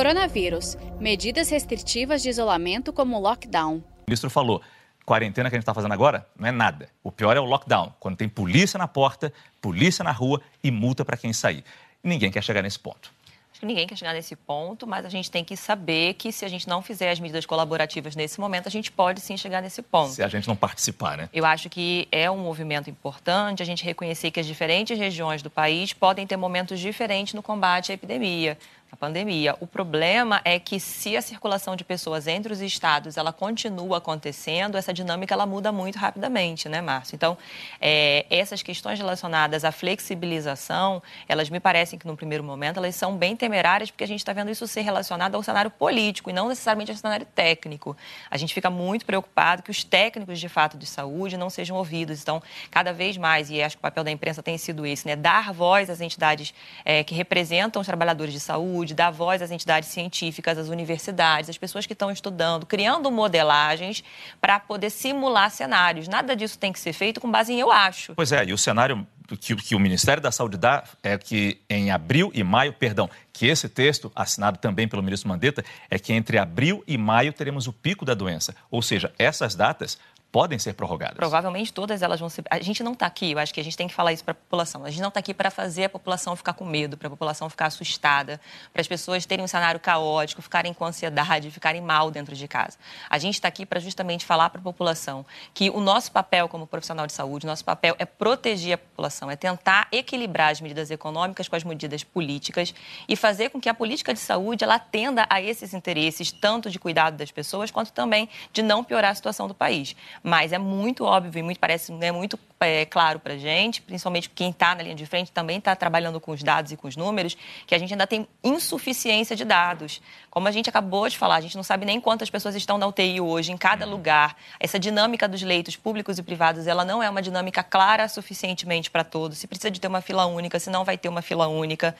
Coronavírus. Medidas restritivas de isolamento como lockdown. O ministro falou: quarentena que a gente está fazendo agora não é nada. O pior é o lockdown, quando tem polícia na porta, polícia na rua e multa para quem sair. Ninguém quer chegar nesse ponto que ninguém quer chegar nesse ponto, mas a gente tem que saber que se a gente não fizer as medidas colaborativas nesse momento, a gente pode sim chegar nesse ponto. Se a gente não participar, né? Eu acho que é um movimento importante a gente reconhecer que as diferentes regiões do país podem ter momentos diferentes no combate à epidemia a pandemia. O problema é que se a circulação de pessoas entre os estados ela continua acontecendo, essa dinâmica ela muda muito rapidamente, né, Márcio? Então, é, essas questões relacionadas à flexibilização, elas me parecem que no primeiro momento elas são bem temerárias, porque a gente está vendo isso ser relacionado ao cenário político e não necessariamente ao cenário técnico. A gente fica muito preocupado que os técnicos de fato de saúde não sejam ouvidos. Então, cada vez mais, e acho que o papel da imprensa tem sido esse, né, dar voz às entidades é, que representam os trabalhadores de saúde saúde, dar voz às entidades científicas, às universidades, às pessoas que estão estudando, criando modelagens para poder simular cenários. Nada disso tem que ser feito com base em eu acho. Pois é, e o cenário que, que, o Ministério da Saúde dá é que em abril e maio, perdão, que esse texto, assinado também pelo ministro Mandetta, é que entre abril e maio teremos o pico da doença. Ou seja, essas datas podem ser prorrogadas. Provavelmente todas elas vão ser. A gente não está aqui, eu acho que a gente tem que falar isso para a população. A gente não está aqui para fazer a população ficar com medo, para a população ficar assustada, para as pessoas terem um cenário caótico, ficarem com ansiedade, ficarem mal dentro de casa. A gente está aqui para justamente falar para a população que o nosso papel como profissional de saúde, nosso papel é proteger a população, é tentar equilibrar as medidas econômicas com as medidas políticas e fazer com que a política de saúde ela atenda a esses interesses, tanto de cuidado das pessoas, quanto também de não piorar a situação do país. Mas é muito óbvio e muito parece é muito é, claro para a gente, principalmente quem está na linha de frente também está trabalhando com os dados e com os números, que a gente ainda tem insuficiência de dados. Como a gente acabou de falar, a gente não sabe nem quantas pessoas estão na UTI hoje, em cada uhum. lugar. Essa dinâmica dos leitos públicos e privados, ela não é uma dinâmica clara suficientemente para todos. Se precisa de ter uma fila única, se não vai ter uma fila única.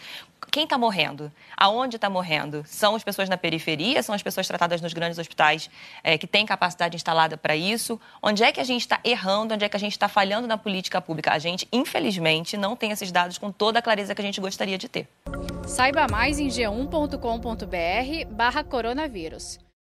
Quem está morrendo? Aonde está morrendo? São as pessoas na periferia? São as pessoas tratadas nos grandes hospitais é, que têm capacidade instalada para isso? Onde é que a gente está errando? Onde é que a gente está falhando na política pública? A gente, infelizmente, não tem esses dados com toda a clareza que a gente gostaria de ter. Saiba mais em g1.com.br barra coronavírus.